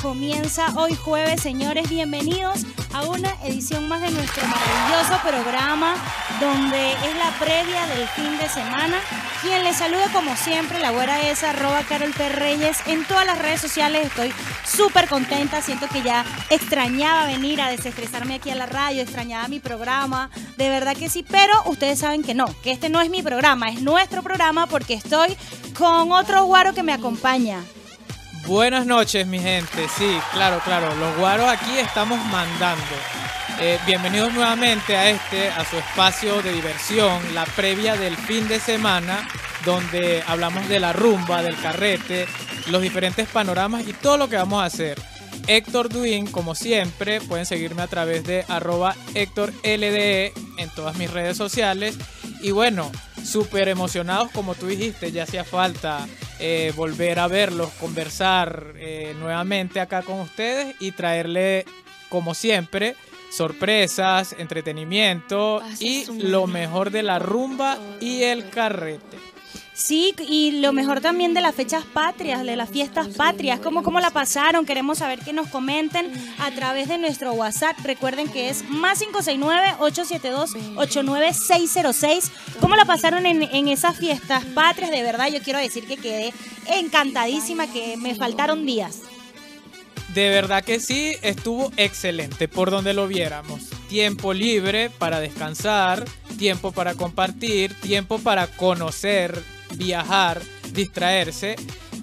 Comienza hoy jueves, señores. Bienvenidos a una edición más de nuestro maravilloso programa, donde es la previa del fin de semana. Quien les saluda, como siempre, la güera es arroba Carol. En todas las redes sociales estoy súper contenta. Siento que ya extrañaba venir a desestresarme aquí a la radio, extrañaba mi programa. De verdad que sí, pero ustedes saben que no, que este no es mi programa, es nuestro programa porque estoy con otro guaro que me acompaña. Buenas noches, mi gente. Sí, claro, claro. Los guaros aquí estamos mandando. Eh, bienvenidos nuevamente a este, a su espacio de diversión, la previa del fin de semana, donde hablamos de la rumba, del carrete, los diferentes panoramas y todo lo que vamos a hacer. Héctor Duin, como siempre, pueden seguirme a través de arroba Héctor LDE en todas mis redes sociales. Y bueno, súper emocionados, como tú dijiste, ya hacía falta eh, volver a verlos, conversar eh, nuevamente acá con ustedes y traerle, como siempre, sorpresas, entretenimiento y lo mejor de la rumba y el carrete. Sí, y lo mejor también de las fechas patrias, de las fiestas patrias, cómo, cómo la pasaron, queremos saber que nos comenten a través de nuestro WhatsApp. Recuerden que es más 569-872-89606. ¿Cómo la pasaron en, en esas fiestas patrias? De verdad, yo quiero decir que quedé encantadísima, que me faltaron días. De verdad que sí, estuvo excelente por donde lo viéramos. Tiempo libre para descansar, tiempo para compartir, tiempo para conocer viajar, distraerse.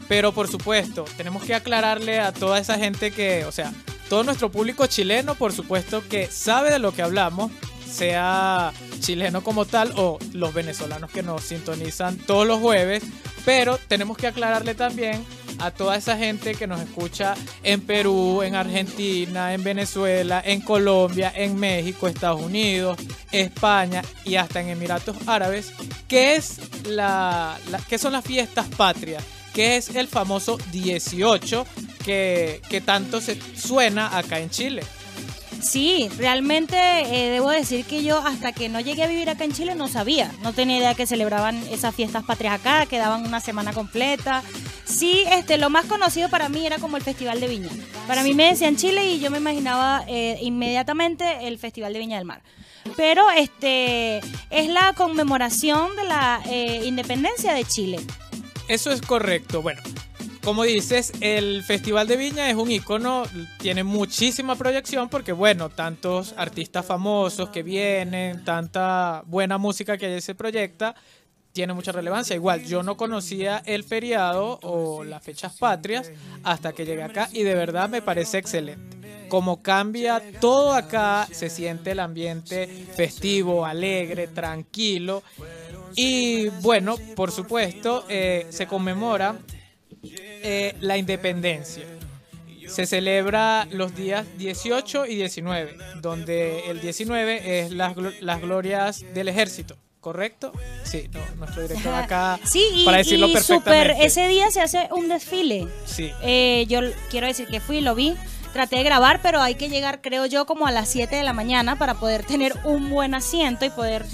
Pero por supuesto, tenemos que aclararle a toda esa gente que, o sea, todo nuestro público chileno, por supuesto que sabe de lo que hablamos, sea chileno como tal o los venezolanos que nos sintonizan todos los jueves, pero tenemos que aclararle también a toda esa gente que nos escucha en Perú, en Argentina, en Venezuela, en Colombia, en México, Estados Unidos, España y hasta en Emiratos Árabes, que es la, que son las fiestas patrias, que es el famoso 18 que, que tanto se suena acá en Chile. Sí, realmente eh, debo decir que yo hasta que no llegué a vivir acá en Chile no sabía, no tenía idea que celebraban esas fiestas patrias acá, que daban una semana completa. Sí, este, lo más conocido para mí era como el Festival de Viña. Para mí me decían Chile y yo me imaginaba eh, inmediatamente el Festival de Viña del Mar. Pero este es la conmemoración de la eh, independencia de Chile. Eso es correcto. Bueno, como dices, el Festival de Viña es un icono, tiene muchísima proyección porque, bueno, tantos artistas famosos que vienen, tanta buena música que allí se proyecta, tiene mucha relevancia. Igual, yo no conocía el feriado o las fechas patrias hasta que llegué acá y de verdad me parece excelente. Como cambia todo acá, se siente el ambiente festivo, alegre, tranquilo. Y bueno, por supuesto, eh, se conmemora eh, la independencia. Se celebra los días 18 y 19, donde el 19 es las, las glorias del ejército. ¿correcto? Sí, nuestro director acá sí, para decirlo perfectamente. ese día se hace un desfile. Sí. Eh, yo quiero decir que fui, lo vi, traté de grabar, pero hay que llegar, creo yo, como a las 7 de la mañana para poder tener un buen asiento y poder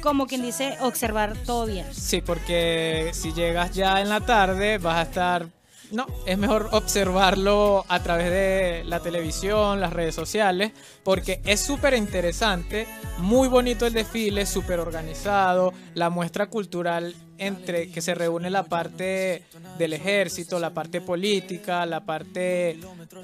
como quien dice, observar todo bien. Sí, porque si llegas ya en la tarde vas a estar no, es mejor observarlo a través de la televisión, las redes sociales, porque es súper interesante, muy bonito el desfile, súper organizado, la muestra cultural entre que se reúne la parte del ejército, la parte política, la parte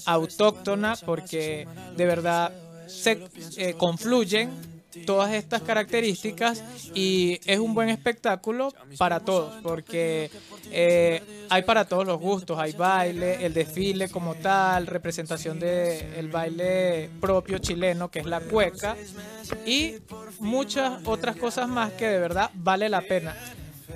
autóctona, porque de verdad se eh, confluyen todas estas características y es un buen espectáculo para todos porque eh, hay para todos los gustos, hay baile, el desfile como tal, representación del baile propio chileno que es la cueca y muchas otras cosas más que de verdad vale la pena.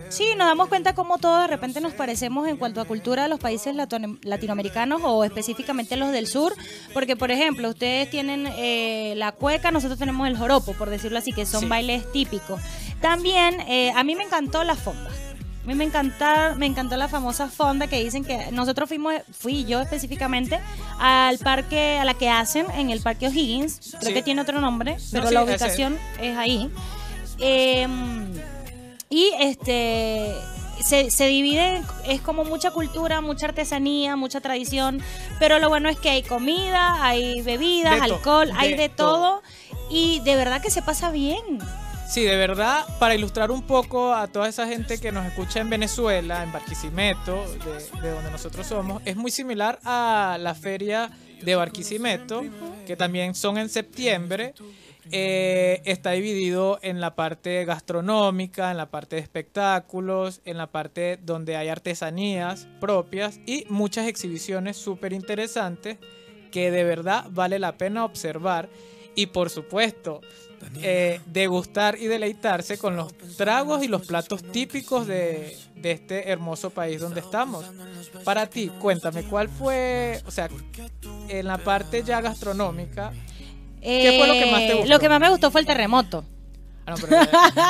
Sí, nos damos cuenta cómo todos de repente nos parecemos en cuanto a cultura de los países latinoamericanos o específicamente los del sur, porque por ejemplo, ustedes tienen eh, la cueca, nosotros tenemos el joropo, por decirlo así, que son bailes típicos. También eh, a mí me encantó la fonda. A mí me encantó, me encantó la famosa fonda que dicen que nosotros fuimos, fui yo específicamente, al parque, a la que hacen en el Parque O'Higgins, creo que tiene otro nombre, pero la ubicación es ahí. Eh, y este se, se divide, es como mucha cultura, mucha artesanía, mucha tradición, pero lo bueno es que hay comida, hay bebidas, alcohol, hay de de todo y de verdad que se pasa bien. Sí, de verdad, para ilustrar un poco a toda esa gente que nos escucha en Venezuela, en Barquisimeto, de, de donde nosotros somos, es muy similar a la feria de Barquisimeto, que también son en septiembre. Eh, está dividido en la parte gastronómica, en la parte de espectáculos, en la parte donde hay artesanías propias y muchas exhibiciones súper interesantes que de verdad vale la pena observar y por supuesto eh, degustar y deleitarse con los tragos y los platos típicos de, de este hermoso país donde estamos. Para ti, cuéntame, ¿cuál fue, o sea, en la parte ya gastronómica? ¿Qué fue lo que más te Eh, gustó? Lo que más me gustó fue el terremoto. Ah, no, pero,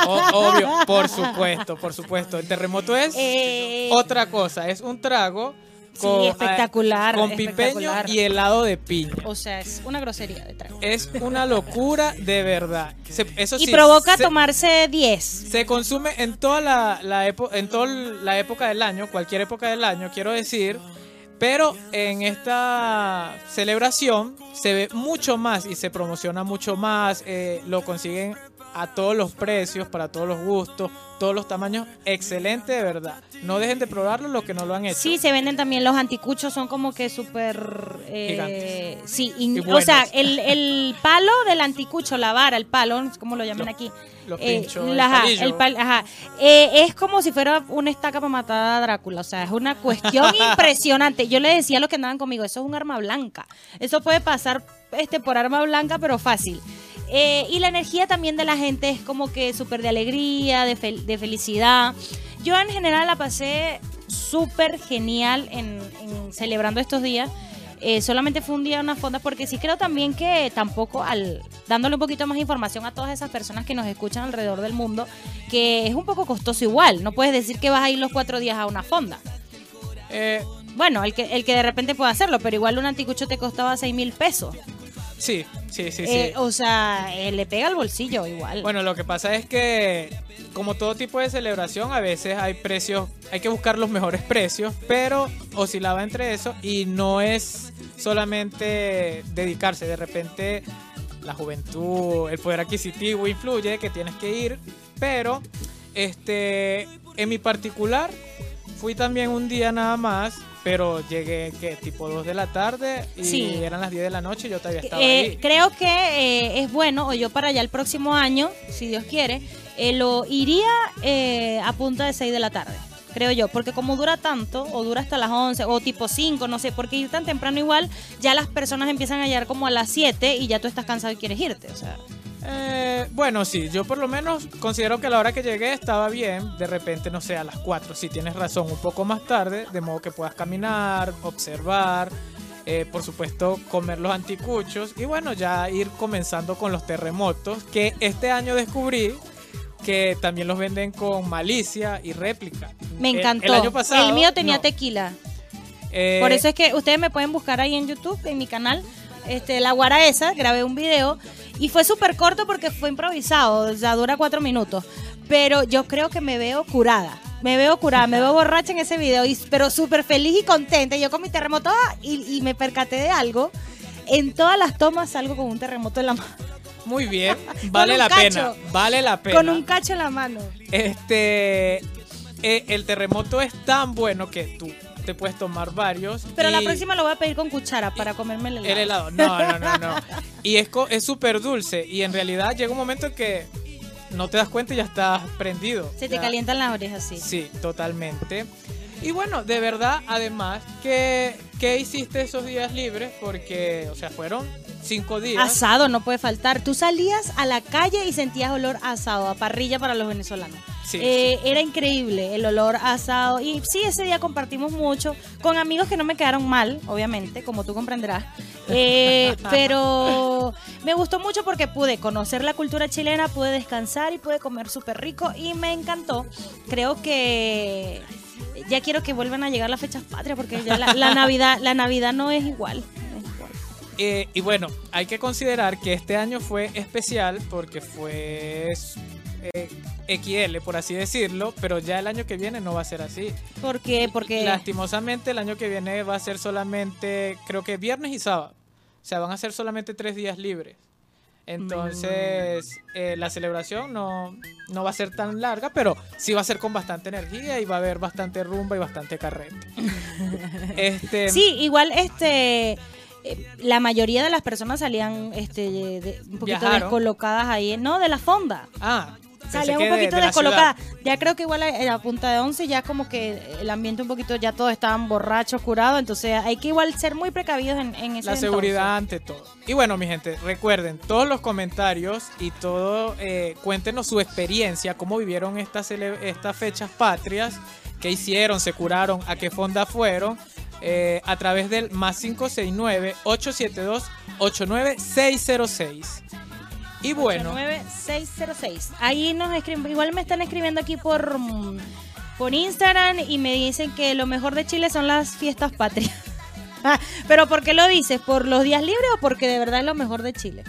o- obvio, por supuesto, por supuesto. El terremoto es Eh, otra cosa, es un trago Sí, con, espectacular, con pipeño espectacular. y helado de piña. O sea, es una grosería de trago. Es una locura de verdad. Se- eso Y sí, provoca se- tomarse 10. Se consume en toda la, la epo- en toda la época del año, cualquier época del año, quiero decir. Pero en esta celebración se ve mucho más y se promociona mucho más. eh, lo consiguen a todos los precios, para todos los gustos, todos los tamaños. Excelente, de verdad. No dejen de probarlo los que no lo han hecho. Sí, se venden también los anticuchos, son como que súper... eh, Gigantes. sí, y- Y o sea, el, el palo del anticucho, la vara, el palo, como lo llaman Los- aquí. los Eh, pinchos, la- el ajá, el pal- ajá. Eh, es como si fuera una estaca para matar a Drácula, o sea, es una cuestión impresionante. Yo le decía a los que andaban conmigo, eso es un arma blanca. Eso puede pasar este por arma blanca, pero fácil. Eh, y la energía también de la gente es como que súper de alegría, de, fel- de felicidad. Yo en general la pasé súper genial en, en celebrando estos días. Eh, solamente fue un día una fonda porque sí creo también que tampoco al dándole un poquito más información a todas esas personas que nos escuchan alrededor del mundo que es un poco costoso igual no puedes decir que vas a ir los cuatro días a una fonda Eh, bueno el que el que de repente puede hacerlo pero igual un anticucho te costaba seis mil pesos sí, sí, sí, sí. Eh, o sea eh, le pega al bolsillo igual Bueno, lo que pasa es que, como todo tipo de celebración, a veces hay precios, hay que buscar los mejores precios, pero oscilaba entre eso y no es solamente dedicarse. De repente, la juventud, el poder adquisitivo influye, que tienes que ir, pero este, en mi particular, fui también un día nada más. Pero llegué que tipo 2 de la tarde y Sí. eran las 10 de la noche y yo todavía estaba Eh, ahí. creo que eh, es bueno, o yo para allá el próximo año, si Dios quiere, eh, lo iría eh, a punta de 6 de la tarde, creo yo, porque como dura tanto, o dura hasta las 11, o tipo 5, no sé, porque ir tan temprano igual, ya las personas empiezan a llegar como a las 7 y ya tú estás cansado y quieres irte, o sea. Eh, bueno, sí, yo por lo menos considero que a la hora que llegué estaba bien. De repente, no sé, a las 4, si tienes razón, un poco más tarde, de modo que puedas caminar, observar, eh, por supuesto, comer los anticuchos y bueno, ya ir comenzando con los terremotos, que este año descubrí que también los venden con malicia y réplica. Me El- encantó. El, año pasado. El mío tenía no. tequila. Eh, Por eso es que ustedes me pueden buscar ahí en YouTube, en mi canal, este, La Guara esa, grabé un video y fue súper corto porque fue improvisado, o sea, dura cuatro minutos. Pero yo creo que me veo curada, me veo curada, me veo borracha en ese video, y, pero súper feliz y contenta. Yo con mi terremoto ah, y, y me percaté de algo. En todas las tomas salgo con un terremoto en la mano, Muy bien, vale la cacho. pena, vale la pena. con un cacho en la mano. Este, eh, el terremoto es tan bueno que tú te puedes tomar varios. Pero la próxima lo voy a pedir con cuchara para comerme el helado. El helado, no, no, no, no. Y es súper dulce y en realidad llega un momento en que no te das cuenta y ya estás prendido. Se te Ya- calientan las orejas, sí. Sí, totalmente. Y bueno, de verdad, además, ¿qué, qué hiciste esos días libres? Porque, o sea, fueron cinco días. Asado no puede faltar. Tú salías a la calle y sentías olor a asado, a parrilla para los venezolanos. Sí, Eh, Era increíble el olor asado. Y sí, ese día compartimos mucho con amigos que no me quedaron mal, obviamente, como tú comprenderás. Eh, pero me gustó mucho porque pude conocer la cultura chilena, pude descansar y pude comer súper rico y me encantó. Creo que ya quiero que vuelvan a llegar las fechas patrias porque ya la, la Navidad, la Navidad no es igual. no es igual. Eh, y bueno, hay que considerar que este año fue especial porque fue eh, XL, por así decirlo, pero ya el año que viene no va a ser así. ¿Por qué? Porque Lastimosamente el año que viene va a ser solamente, creo que viernes y sábado. O sea, van a ser solamente tres días libres. Entonces, eh, la celebración no, no va a ser tan larga, pero sí va a ser con bastante energía y va a haber bastante rumba y bastante carrete. este, sí, igual este eh, la mayoría de las personas salían este de- un poquito Viajaron. descolocadas ahí, no, de la fonda. ah, que un de- poquito de la descolocadas. ciudad. Ya creo que igual a, la punta de once ya como que el ambiente un poquito, ya todos estaban borrachos, curados, entonces hay que igual ser muy precavidos en, en ese La entonces. seguridad ante todo. Y bueno, mi gente, recuerden, todos los comentarios y todo, eh, cuéntenos su experiencia, cómo vivieron estas, estas fechas patrias, qué hicieron, se curaron, a qué fonda fueron, eh, a través del más 569-872-89606. Y bueno, 89606. Ahí nos escriben, igual me están escribiendo aquí por, por Instagram y me dicen que lo mejor de Chile son las fiestas patrias. Pero ¿por qué lo dices? ¿Por los días libres o porque de verdad es lo mejor de Chile?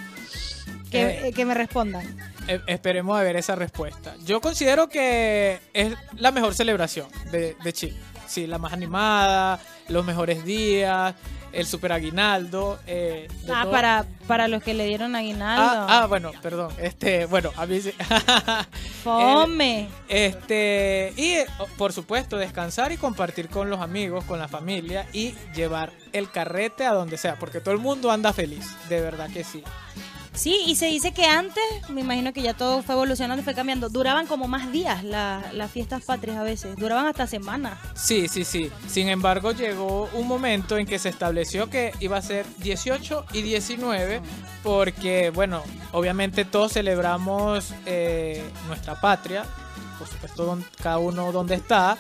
Que, Eh. eh, que me respondan. eh, esperemos a ver esa respuesta. Yo considero que es la mejor celebración de, de Chile. Sí, la más animada, los mejores días, el super aguinaldo. eh, Ah, todo. para, para los que le dieron aguinaldo. Ah, ah, bueno, perdón. Este, bueno, a mí sí. Fome. Este, y eh, por supuesto, descansar y compartir con los amigos, con la familia y llevar el carrete a donde sea, porque todo el mundo anda feliz, de verdad que sí. Sí, y se dice que antes, me imagino que ya todo fue evolucionando, fue cambiando, duraban como más días la- las fiestas patrias a veces, duraban hasta semanas. Sí, sí, sí. Sin embargo, llegó un momento en que se estableció que iba a ser 18 y 19, porque, bueno, obviamente todos celebramos eh, nuestra patria, por supuesto, cada uno donde está,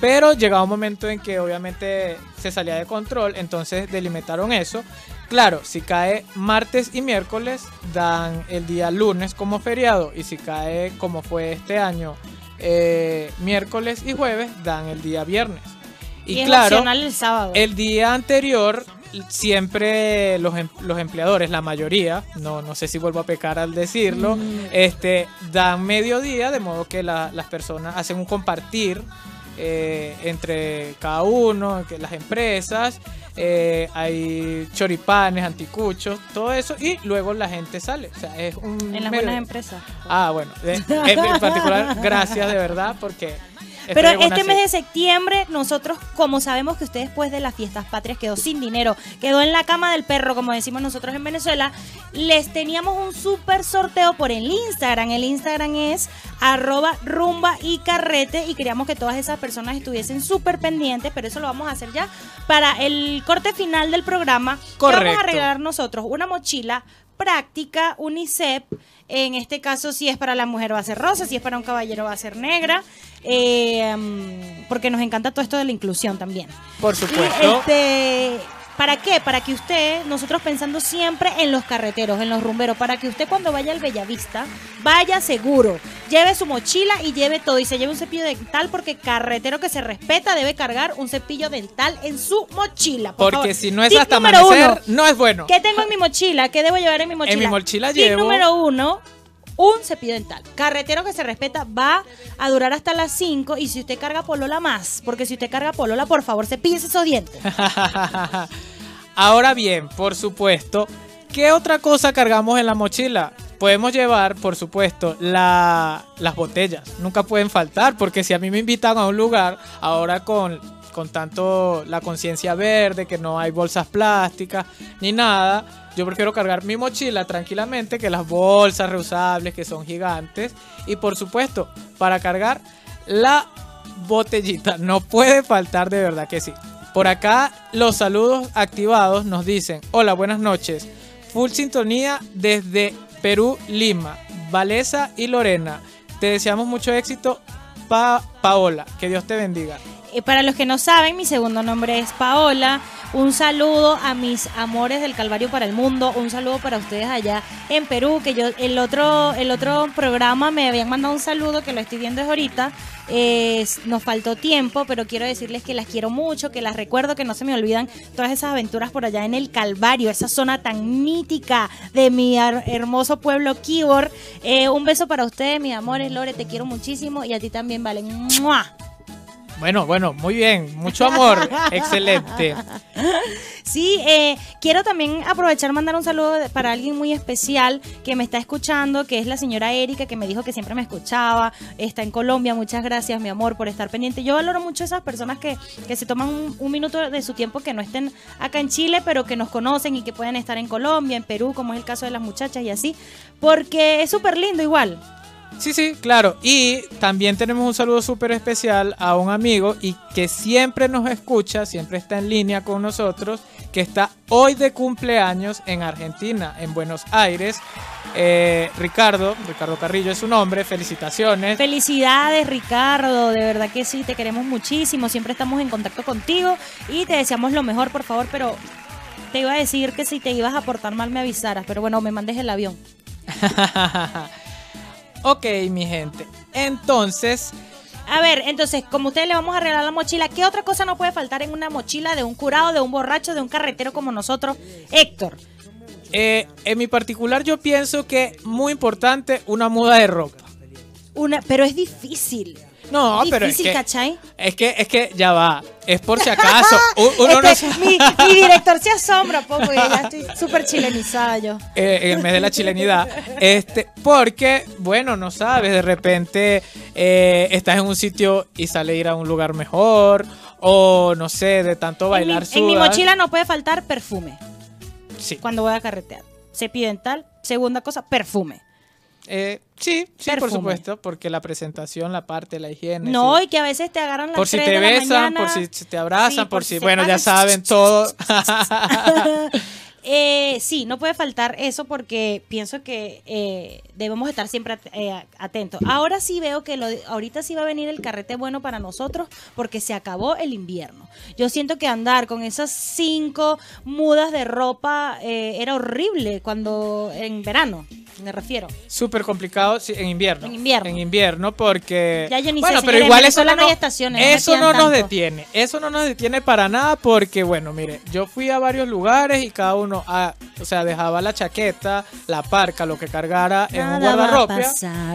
pero llegaba un momento en que obviamente se salía de control, entonces delimitaron eso. Claro, si cae martes y miércoles, dan el día lunes como feriado, y si cae como fue este año, eh, miércoles y jueves, dan el día viernes. Y, Y, claro, el sábado. el día anterior siempre los, em- los empleadores, la mayoría, no, no sé si vuelvo a pecar al decirlo, Mm. este, dan mediodía, de modo que la- las personas hacen un compartir eh, entre cada uno, que las empresas, eh, hay choripanes, anticuchos, todo eso, y luego la gente sale. O sea, es un en las medio- buenas empresas. Ah, bueno, en particular, gracias de verdad, porque... Pero este mes de septiembre, nosotros, como sabemos que usted después de las fiestas patrias quedó sin dinero, quedó en la cama del perro, como decimos nosotros en Venezuela, les teníamos un súper sorteo por el Instagram. El Instagram es arroba rumba y carrete y queríamos que todas esas personas estuviesen súper pendientes, pero eso lo vamos a hacer ya para el corte final del programa. que Vamos a regalar nosotros una mochila práctica UNICEF. En este caso, si es para la mujer va a ser rosa, si es para un caballero va a ser negra, eh, mm, porque nos encanta todo esto de la inclusión también. Por Y, supuesto. este, ¿Para qué? Para que usted, nosotros pensando siempre en los carreteros, en los rumberos, para que usted cuando vaya al Bellavista vaya seguro, lleve su mochila y lleve todo y se lleve un cepillo dental porque carretero que se respeta debe cargar un cepillo dental en su mochila. por Porque favor. si no es Tip hasta amanecer, uno, no es bueno. ¿Qué tengo en mi mochila? ¿Qué debo llevar en mi mochila? mi mochila Tip llevo- número uno, un cepillo dental. Carretero que se respeta va a durar hasta las 5 y si usted carga polola más, porque si usted carga polola, por favor, cepíllese esos dientes. Ahora bien, por supuesto, ¿qué otra cosa cargamos en la mochila? Podemos llevar, por supuesto, la- las botellas. Nunca pueden faltar, porque si a mí me invitan a un lugar, ahora con, con tanto la conciencia verde, que no hay bolsas plásticas ni nada, yo prefiero cargar mi mochila tranquilamente que las bolsas reusables, que son gigantes. Y por supuesto, para cargar la botellita. No puede faltar de verdad que sí. Por acá los saludos activados nos dicen, hola, buenas noches. Full sintonía desde Perú, Lima, Valesa y Lorena. Te deseamos mucho éxito, Pa- Paola. Que Dios te bendiga. Eh, para los que no saben, mi segundo nombre es Paola. Un saludo a mis amores del Calvario para el mundo. Un saludo para ustedes allá en Perú. Que yo el otro el otro programa me habían mandado un saludo que lo estoy viendo es ahorita. Nos faltó tiempo, pero quiero decirles que las quiero mucho, que las recuerdo, que no se me olvidan todas esas aventuras por allá en el Calvario, esa zona tan mítica de mi hermoso pueblo Kibor. Eh, un beso para ustedes, mis amores. Lore, te quiero muchísimo y a ti también, Valen. Bueno, bueno, muy bien, mucho amor, excelente. Sí, eh, quiero también aprovechar mandar un saludo para alguien muy especial que me está escuchando, que es la señora Erika, que me dijo que siempre me escuchaba, está en Colombia, muchas gracias mi amor por estar pendiente. Yo valoro mucho esas personas que, que se toman un, minuto de su tiempo que no estén acá en Chile, pero que nos conocen y que pueden estar en Colombia, en Perú, como es el caso de las muchachas y así, porque es súper lindo igual. Sí, sí, claro. Y también tenemos un saludo súper especial a un amigo y que siempre nos escucha, siempre está en línea con nosotros, que está hoy de cumpleaños en Argentina, en Buenos Aires. Eh, Ricardo, Ricardo Carrillo es su nombre, felicitaciones. Felicidades Ricardo, de verdad que sí, te queremos muchísimo, siempre estamos en contacto contigo y te deseamos lo mejor, por favor, pero te iba a decir que si te ibas a portar mal me avisaras, pero bueno, me mandes el avión. Ok, mi gente. Entonces. A ver, entonces, como ustedes le vamos a regalar la mochila, ¿qué otra cosa no puede faltar en una mochila de un curado, de un borracho, de un carretero como nosotros? Héctor. Eh, en mi particular, yo pienso que muy importante una muda de ropa. Una, pero es difícil. No, pero es que, es que es que ya va. Es por si acaso. Este, mi, director se asombra poco y ya estoy súper chilenizada yo. Eh, en el mes de la chilenidad. Este, porque, bueno, no sabes, de repente eh, estás en un sitio y sale ir a un lugar mejor. O no sé, de tanto bailar En mi, en mi mochila no puede faltar perfume. Sí. Cuando voy a carretear. Cepillo dental. Segunda cosa, perfume. Eh, sí, sí, por supuesto, porque la presentación, la parte, la higiene. No, y que a veces te agarran las Por si te besan, por si te abrazan, por, si, bueno, ya saben todo. Eh, sí, no puede faltar eso porque pienso que eh, debemos estar siempre eh, atentos. Ahora sí veo que lo, ahorita sí va a venir el carrete bueno para nosotros porque se acabó el invierno. Yo siento que andar con esas cinco mudas de ropa era horrible cuando en verano me refiero. Súper complicado en invierno. En invierno. En invierno porque... Ya yo ni bueno, pero igual eso no, hay estaciones. Eso no, nos detiene. Eso no nos detiene para nada porque, bueno, mire, yo fui a varios lugares y cada uno, ah, o sea, dejaba la chaqueta, la parca, lo que cargara en un guardarropa.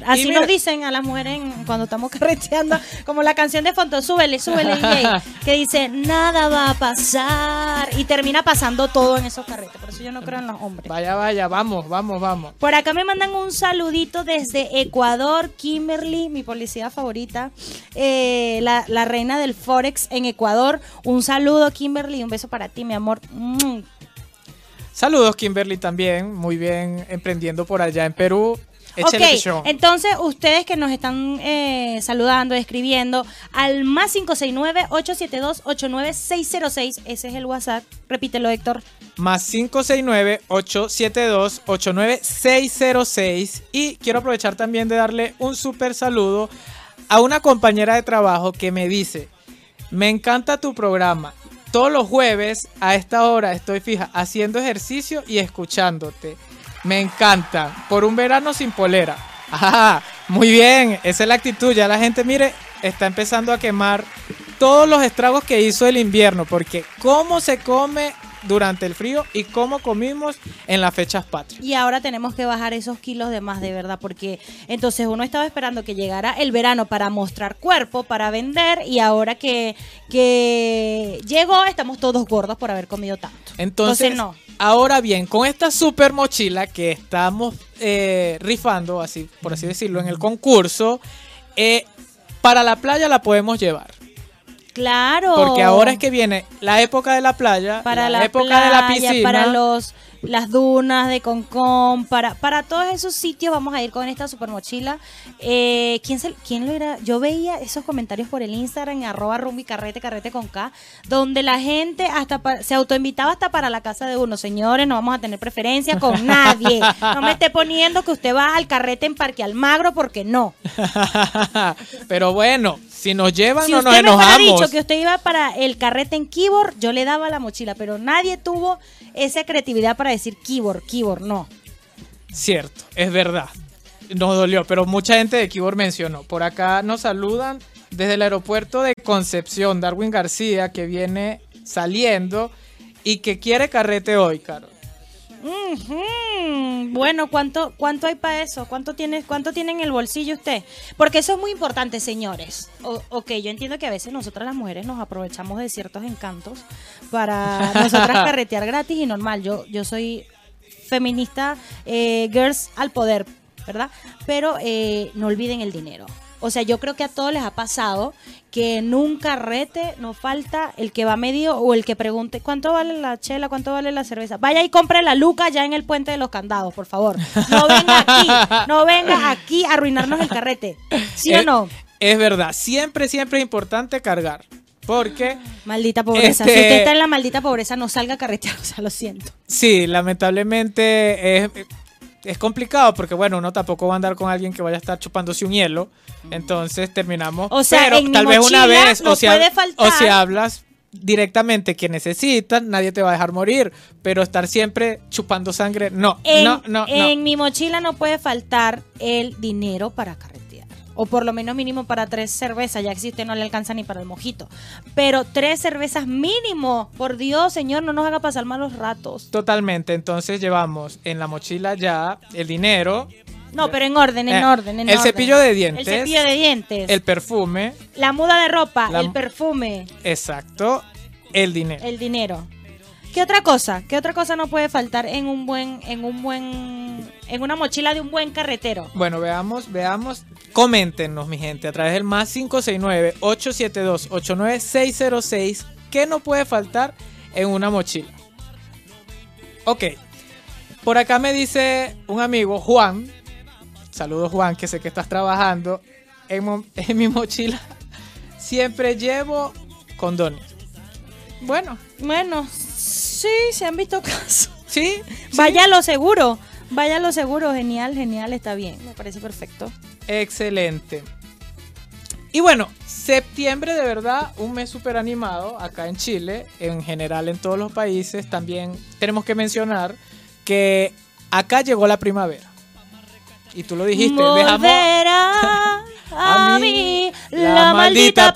Así nos dicen a las mujeres cuando estamos carreteando, como la canción de fondo, súbele, súbele, DJ, que dice, nada va a pasar. Y termina pasando todo en esos carretes. Por eso yo no creo en los hombres. Vaya, vaya, vamos, vamos, vamos. Por acá me mandan un saludito desde Ecuador, Kimberly, mi policía favorita, eh, la, reina del Forex en Ecuador. Un saludo, Kimberly, un beso para ti, mi amor. Mm. Saludos, Kimberly, también. Muy bien emprendiendo por allá en Perú. Ok, entonces ustedes que nos están eh, saludando, escribiendo al más 569-872-89606, ese es el WhatsApp, repítelo Héctor. Más 569-872-89606 y quiero aprovechar también de darle un súper saludo a una compañera de trabajo que me dice, me encanta tu programa, todos los jueves a esta hora estoy fija haciendo ejercicio y escuchándote. Me encanta. Por un verano sin polera. Ajá, muy bien. Esa es la actitud. Ya la gente, mire, está empezando a quemar todos los estragos que hizo el invierno. Porque cómo se come durante el frío y cómo comimos en las fechas patrias. Y ahora tenemos que bajar esos kilos de más, de verdad, porque entonces uno estaba esperando que llegara el verano para mostrar cuerpo, para vender, y ahora que, que llegó, estamos todos gordos por haber comido tanto. Entonces, no. Ahora bien, con esta super mochila que estamos eh, rifando, así por así decirlo, en el concurso, eh, para la playa la podemos llevar. Claro. Porque ahora es que viene la época de la playa, para la, época de la piscina. Para los las dunas de Concón, para, para todos esos sitios vamos a ir con esta super mochila. Eh, ¿quién, se, ¿Quién lo era? Yo veía esos comentarios por el Instagram, arroba rumbi carrete, carrete con K, donde la gente hasta se autoinvitaba hasta para la casa de uno. Señores, no vamos a tener preferencia con nadie. No me esté poniendo que usted va al carrete en Parque Almagro porque no. Pero bueno, si nos llevan Si no nos enojamos. dicho que usted iba para el carrete en keyboard, yo le daba la mochila, pero nadie tuvo esa creatividad para decir keyboard, keyboard, no. Cierto, es verdad. Nos dolió, pero mucha gente de Keyboard mencionó. Por acá nos saludan desde el aeropuerto de Concepción, Darwin García, que viene saliendo y que quiere carrete hoy, Carol. Bueno, ¿cuánto, cuánto hay para eso? ¿Cuánto tiene, ¿Cuánto tiene en el bolsillo usted? Porque eso es muy importante, señores. O- ok, yo entiendo que a veces nosotras las mujeres nos aprovechamos de ciertos encantos para nosotras carretear gratis y normal. Yo, yo soy feminista, eh, girls al poder, ¿verdad? Pero eh, no olviden el dinero. O sea, yo creo que a todos les ha pasado que en un carrete nos falta el que va medio o el que pregunte cuánto vale la chela, cuánto vale la cerveza. Vaya y compre la luca ya en el puente de los candados, por favor. No venga aquí, no venga aquí a arruinarnos el carrete. ¿Sí o Es- no? Es verdad, siempre, siempre es importante cargar. Porque, Maldita pobreza. Este- Si usted está en la maldita pobreza, no salga a carretear. O sea, lo siento. sí, lamentablemente es, es complicado porque, bueno, uno tampoco va a andar con alguien que vaya a estar chupándose un hielo. Entonces terminamos. O sea, pero en mi tal vez una vez, no o si, puede faltar- o si hablas directamente que necesitan, nadie te va a dejar morir. Pero estar siempre chupando sangre, no, En, no, no, no. en mi mochila no puede faltar el dinero para carretear. O por lo menos mínimo para tres cervezas, ya que si usted no le alcanza ni para el mojito. Pero tres cervezas mínimo. Por Dios, señor, no nos haga pasar malos ratos. Totalmente, entonces llevamos en la mochila ya el dinero, No, pero en orden, en Eh, orden, en el orden. cepillo de dientes, El cepillo de dientes. el perfume, la muda de ropa, La- el perfume, exacto, el dinero. el dinero. ¿Qué otra cosa? ¿Qué otra cosa no puede faltar en un buen, en un buen, en una mochila de un buen carretero? Bueno, veamos, veamos. Coméntenos, mi gente, a través del más 569-872-89606. ¿Qué no puede faltar en una mochila? Ok. Por acá me dice un amigo, Juan. Saludos, Juan, que sé que estás trabajando. En, mi mochila siempre llevo condones. Bueno, Bueno, sí, se han visto casos. sí. Vaya a lo seguro, vaya a lo seguro, genial, genial, está bien, me parece perfecto. Excelente. Y bueno, septiembre de verdad, un mes súper animado acá en Chile, en general en todos los países. También tenemos que mencionar que acá llegó la primavera. Y tú lo dijiste, dejamos a, a mí la, maldita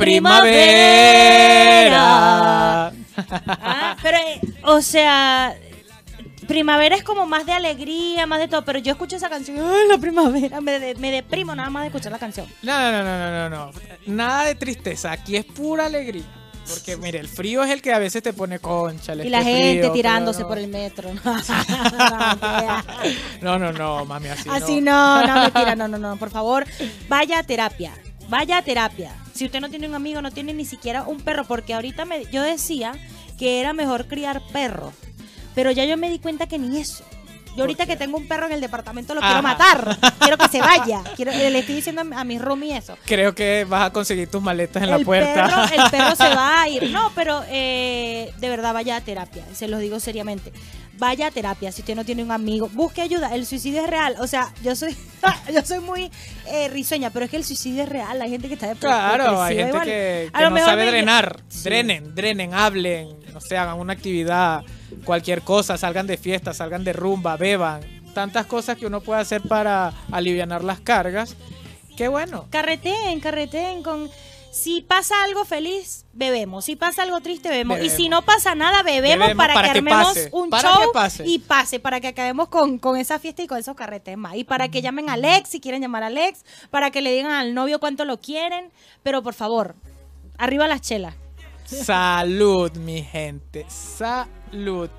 primavera. Ah, pero, eh, o sea, primavera es como más de alegría, más de todo, pero yo escucho esa canción, ¡ay, la primavera! Me, de- me deprimo nada más de escuchar la canción. No, no, no, no, no, no. Nada de tristeza, aquí es pura alegría. Porque mire, el frío es el que a veces te pone concha. Y la gente tirándose por el metro. No, no, no, mami, así, Así no. no, no, mentira, no, no, no, por favor, vaya a terapia, vaya a terapia. Si usted no tiene un amigo, no tiene ni siquiera un perro, porque ahorita me, yo decía que era mejor criar perros, pero ya yo me di cuenta que ni eso. Yo ahorita que tengo un perro en el departamento lo quiero matar, quiero que se vaya, quiero, le estoy diciendo a, a mi roomie eso. Creo que vas a conseguir tus maletas en la puerta. Perro, el perro se va a ir. No, pero eh, de verdad vaya a terapia. Se los digo seriamente. Vaya a terapia. Si usted no tiene un amigo, busque ayuda. El suicidio es real. O sea, yo soy, yo soy muy eh, risueña, pero es que el suicidio es real. Hay gente que está depre- Claro, hay gente igual. que, A que lo no mejor sabe me- drenar. Sí. Drenen, drenen, hablen, no sé, hagan una actividad, cualquier cosa, salgan de fiesta, salgan de rumba, beban. Tantas cosas que uno puede hacer para aliviar las cargas. Qué bueno. Carreteen, carreteen con... Si pasa algo feliz, bebemos. Si pasa algo triste, bebemos. Y si no pasa nada, bebemos, Bebemos para, para que que armemos pase, un para show que pase. y pase, para que acabemos con, con esa fiesta y con esos carretes más. Y para que llamen a Alex, si quieren llamar a Alex, para que le digan al novio cuánto lo quieren. Pero por favor, arriba las chelas. Salud, mi gente. Salud.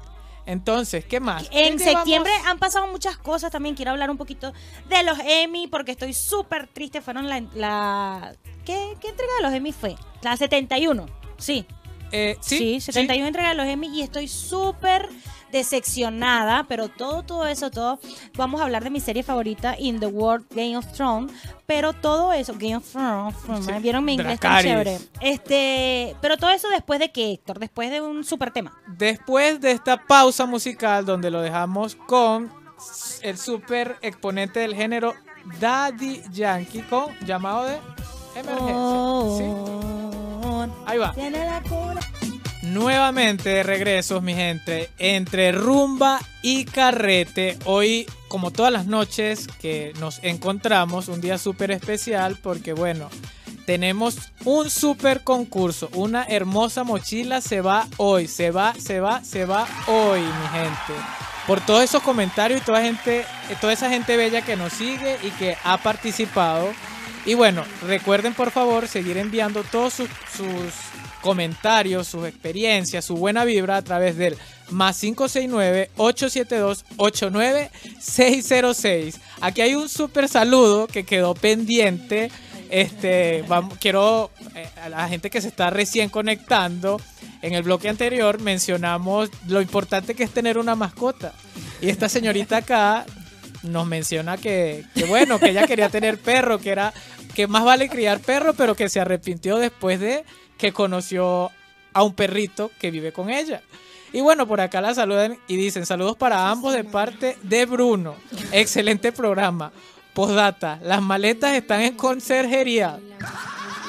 Entonces, ¿qué más? ¿Qué En septiembre han pasado muchas cosas. También quiero hablar un poquito de los Emmy, porque estoy súper triste. Fueron la. la ¿qué, ¿Qué entrega de los Emmy fue? La 71. Sí. Eh, sí, Sí, sí. 71 entrega de los Emmy y estoy súper decepcionada, pero todo, todo eso, todo, vamos a hablar de mi serie favorita, In the World, Game of Thrones, pero todo eso, Game of Thrones, Sí, vieron mi inglés tan chévere, este, pero todo eso después de que Héctor, después de un super tema. Después de esta pausa musical donde lo dejamos con el super exponente del género Daddy Yankee con llamado de emergencia. ¿sí? Ahí va. Oh, Tiene la cura. Nuevamente de regresos, mi gente, entre rumba y carrete. Hoy, como todas las noches que nos encontramos, un día súper especial porque, bueno, tenemos un súper concurso. Una hermosa mochila se va hoy, se va, se va, se va hoy, mi gente. Por todos esos comentarios y toda, gente, toda esa gente bella que nos sigue y que ha participado. Y bueno, recuerden por favor seguir enviando todos sus, sus comentarios, sus experiencias, su buena vibra a través del más 569-872-89606. Aquí hay un súper saludo que quedó pendiente. Este, vamos, quiero eh, a la gente que se está recién conectando. En el bloque anterior mencionamos lo importante que es tener una mascota. Y esta señorita acá nos menciona que, que bueno, que ella quería tener perro, que era que más vale criar perro, pero que se arrepintió después de que conoció a un perrito que vive con ella. Y bueno, por acá la saludan y dicen saludos para ambos de parte de Bruno. Excelente programa. Postdata, las maletas están en conserjería.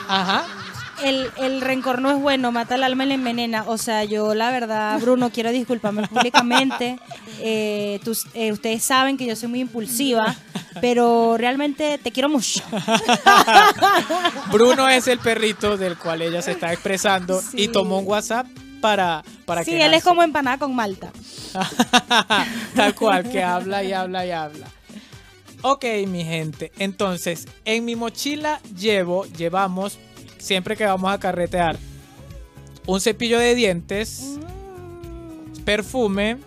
Ajá. El, el rencor no es bueno, mata el alma y la envenena. O sea, yo la verdad, Bruno, quiero disculparme públicamente. Eh, tus- eh, ustedes saben que yo soy muy impulsiva, pero realmente te quiero mucho. Bruno es el perrito del cual ella se está expresando y tomó un WhatsApp para, para sí, quejarse. él es como empanada con malta. Tal cual, que habla y habla y habla. Ok, mi gente. Entonces, en mi mochila llevo, llevamos, siempre que vamos a carretear, un cepillo de dientes, perfume,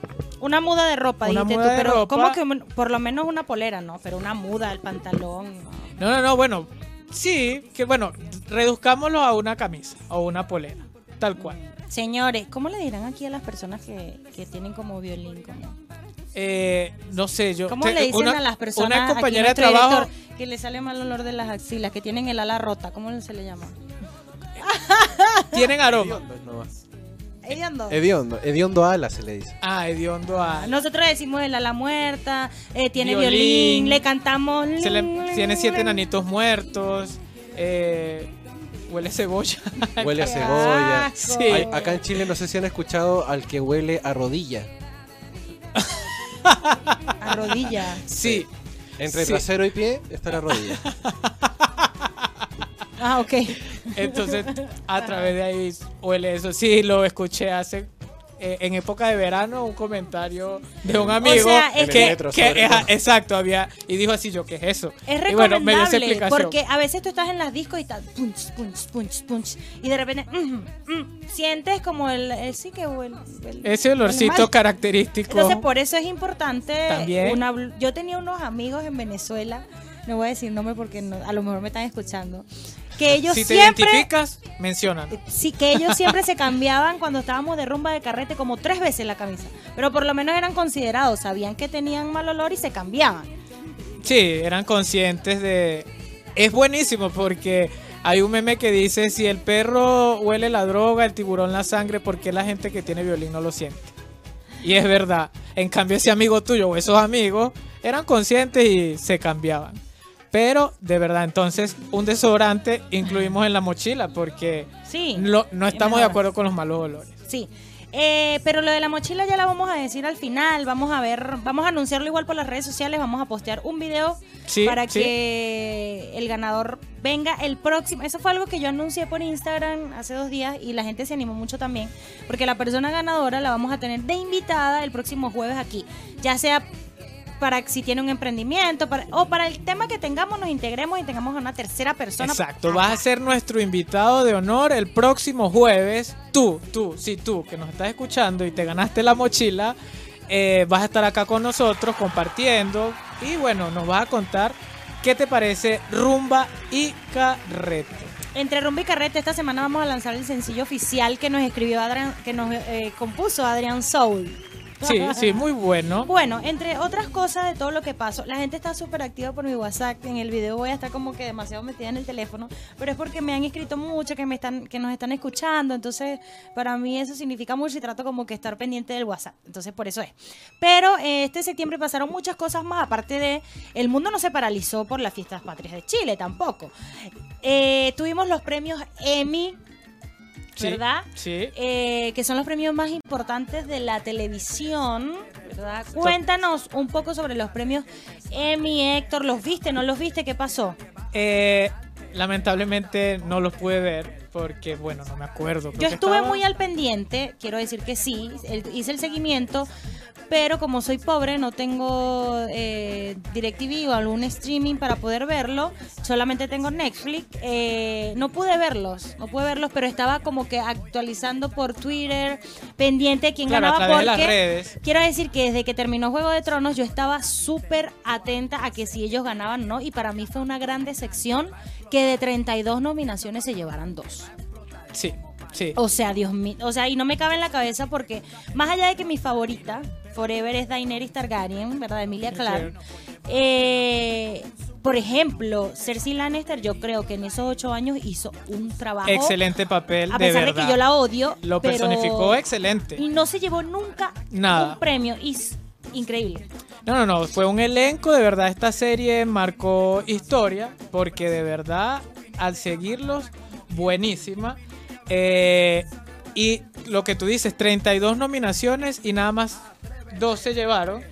Una muda de ropa, Una dijiste muda tú, de pero ropa. como que por lo menos una polera, ¿no? Pero una muda, el pantalón. no. No, no, no, bueno, sí, que bueno, reduzcámoslo a una camisa o una polera, tal cual. Señores, ¿cómo le dirán aquí a las personas que, que tienen como violín? Como? Eh, no sé, yo. ¿Cómo te- le dicen una- a las personas Una aquí compañera de trabajo. que le sale mal olor de las axilas, que tienen el ala rota? ¿Cómo se le llama? Tienen aroma. Hediondo. Hediondo. Hediondo, ala se le dice. Ah, hediondo a. Nosotros decimos el ala muerta, eh, tiene Violín. violín, le cantamos. Se le- tiene siete enanitos muertos. eh, huele a cebolla. Huele a cebolla. Sí. Acá en Chile no sé si han escuchado al que huele a rodilla. A rodilla. Sí. Entre Sí. trasero y pie está la rodilla. Ah, ok. Entonces, a través de ahí huele eso. Sí, lo escuché hace. Eh, en época de verano, un comentario de un amigo sea, es que, que- En el metro, que- sobre ajá, todo. exacto, había, y dijo así yo, ¿qué es eso? Es y bueno, me dio esa explicación. porque a veces tú estás en las discos y estás punch, punch, punch, punch y de repente mm, mm, sientes como el, el- sí que huele, huele- Ese olorcito característico. Entonces por eso es importante También. una yo tenía unos amigos en Venezuela, no voy a decir nombre porque no- a lo mejor me están escuchando, que ellos si te siempre identificas, mencionan. Sí, que ellos siempre se cambiaban cuando estábamos de rumba de carrete como tres veces la camisa. Pero por lo menos eran considerados, sabían que tenían mal olor y se cambiaban. Sí, eran conscientes de... Es buenísimo porque hay un meme que dice, si el perro huele la droga, el tiburón la sangre, ¿por qué la gente que tiene violín no lo siente? Y es verdad. En cambio, ese amigo tuyo o esos amigos eran conscientes y se cambiaban. Pero, de verdad, entonces, un desodorante incluimos en la mochila porque Sí. lo- no es estamos de acuerdo con los malos olores. Sí. Eh, pero lo de la mochila ya la vamos a decir al final. Vamos a ver, vamos a anunciarlo igual por las redes sociales. Vamos a postear un video Sí, para sí. que el ganador venga el próximo. Eso fue algo que yo anuncié por Instagram hace dos días y la gente se animó mucho también. Porque la persona ganadora la vamos a tener de invitada el próximo jueves aquí. Ya sea para si tiene un emprendimiento para, o para el tema que tengamos, nos integremos y tengamos a una tercera persona. Exacto, vas a ser nuestro invitado de honor el próximo jueves. Tú, tú, sí, tú, que nos estás escuchando y te ganaste la mochila, eh, vas a estar acá con nosotros compartiendo y bueno, nos vas a contar qué te parece rumba y carrete. entre rumba y carrete, esta semana vamos a lanzar el sencillo oficial que nos escribió Adrián, que nos eh, compuso Adrián Soul. Sí, sí, muy bueno. Bueno, entre otras cosas de todo lo que pasó, la gente está súper activa por mi WhatsApp. En el video voy a estar como que demasiado metida en el teléfono, pero es porque me han escrito mucho, que me están, que nos están escuchando. Entonces, para mí eso significa mucho y trato como que estar pendiente del WhatsApp. Entonces, por eso es. Pero eh, este septiembre pasaron muchas cosas más, aparte de el mundo no se paralizó por las fiestas patrias de Chile tampoco. Eh, tuvimos los premios Emmy Sí, ¿verdad? Sí. Eh, que son los premios más importantes de la televisión, ¿verdad? Cuéntanos un poco sobre los premios Emmy, Héctor, ¿los viste, no los viste? ¿Qué pasó? Eh, lamentablemente no los pude ver porque, bueno, no me acuerdo. creo Yo que estuve estaba- muy al pendiente, quiero decir que sí, el- hice el seguimiento, pero como soy pobre, no tengo eh, DirecTV o algún streaming para poder verlo, solamente tengo Netflix, eh, no pude verlos, no pude verlos, pero estaba como que actualizando por Twitter, pendiente de quién Claro, ganaba través de las porque redes. quiero decir que desde que terminó Juego de Tronos yo estaba súper atenta a que si ellos ganaban no, y para mí fue una gran decepción que de 32 nominaciones se llevaran dos. Sí, sí. O sea, Dios mío. O sea, y no me cabe en la cabeza porque, más allá de que mi favorita, Forever, es Daenerys Targaryen, ¿verdad? Emilia Clarke. eh, por ejemplo, Cersei Lannister, yo creo que en esos ocho años hizo un trabajo. Excelente papel, A pesar de, que yo la odio. Lo pero- personificó excelente. Y no se llevó nunca Nada. un premio. Y increíble. No, no, no, fue un elenco, de verdad esta serie marcó historia, porque de verdad al seguirlos, buenísima. Eh, y lo que tú dices, 32 nominaciones y nada más 2 se llevaron.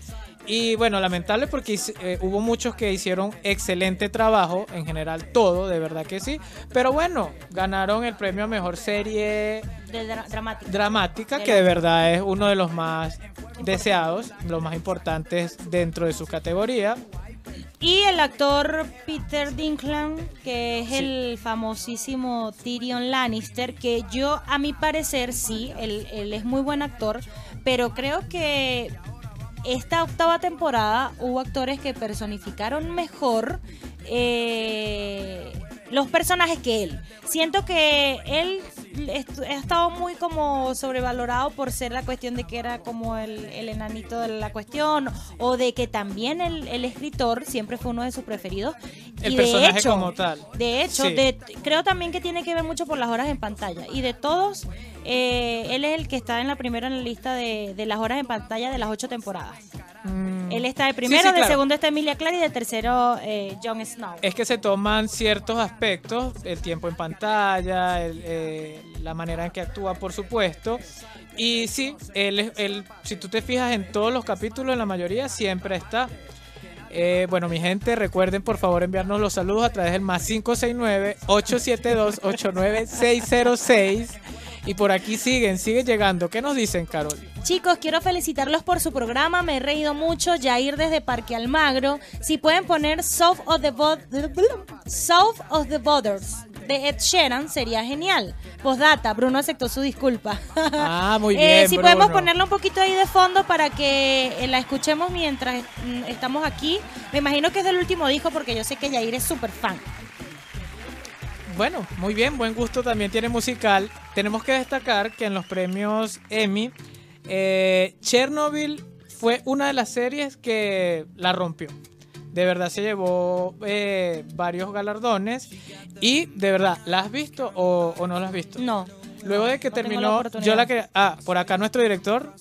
Y bueno, lamentable porque eh, hubo muchos que hicieron excelente trabajo, en general todo, de verdad que sí. Pero bueno, ganaron el premio a Mejor Serie De dra- dramática. dramática, De que de verdad es uno de los más deseados, los más importantes dentro de su categoría. Y el actor Peter Dinklage, que es Sí. el famosísimo Tyrion Lannister, que yo, a mi parecer, sí, él, él es muy buen actor, pero creo que esta octava temporada hubo actores que personificaron mejor eh, los personajes que él. Siento que él ha estado muy como sobrevalorado por ser la cuestión de que era como el, el enanito de la cuestión o de que también el, el escritor siempre fue uno de sus preferidos. El y de personaje hecho, como tal. De hecho, Sí. de- creo también que tiene que ver mucho por las horas en pantalla. Y de todos, eh, él es el que está en la primera en la lista de, de las horas en pantalla de las ocho temporadas. Mm, Él está de primero, sí, de claro. segundo está Emilia Clarke y de tercero eh, Jon Snow. Es que se toman ciertos aspectos, el tiempo en pantalla, el, eh, la manera en que actúa, por supuesto. Y sí, él, es- él, si tú te fijas en todos los capítulos, en la mayoría siempre está. Eh, bueno, mi gente, recuerden por favor enviarnos los saludos a través del más 569-872-89606. Y por aquí siguen, siguen llegando. ¿Qué nos dicen, Carol? Chicos, quiero felicitarlos por su programa. Me he reído mucho. Yair desde Parque Almagro. Si pueden poner South of the, Bo- South of the Borders de Ed Sheeran, sería genial. Postdata, Bruno aceptó su disculpa. Ah, muy Eh, bien, si podemos Bruno. ponerla un poquito ahí de fondo para que eh, la escuchemos mientras mm, estamos aquí. Me imagino que es del último disco porque yo sé que Yair es súper fan. Bueno, muy bien, buen gusto también tiene musical. Tenemos que destacar que en los premios Emmy, eh, Chernobyl fue una de las series que la rompió. De verdad se llevó eh, varios galardones y de verdad, ¿la has visto o, o no la has visto? No. Luego de que no tengo la terminó, yo la que... Ah, por acá nuestro director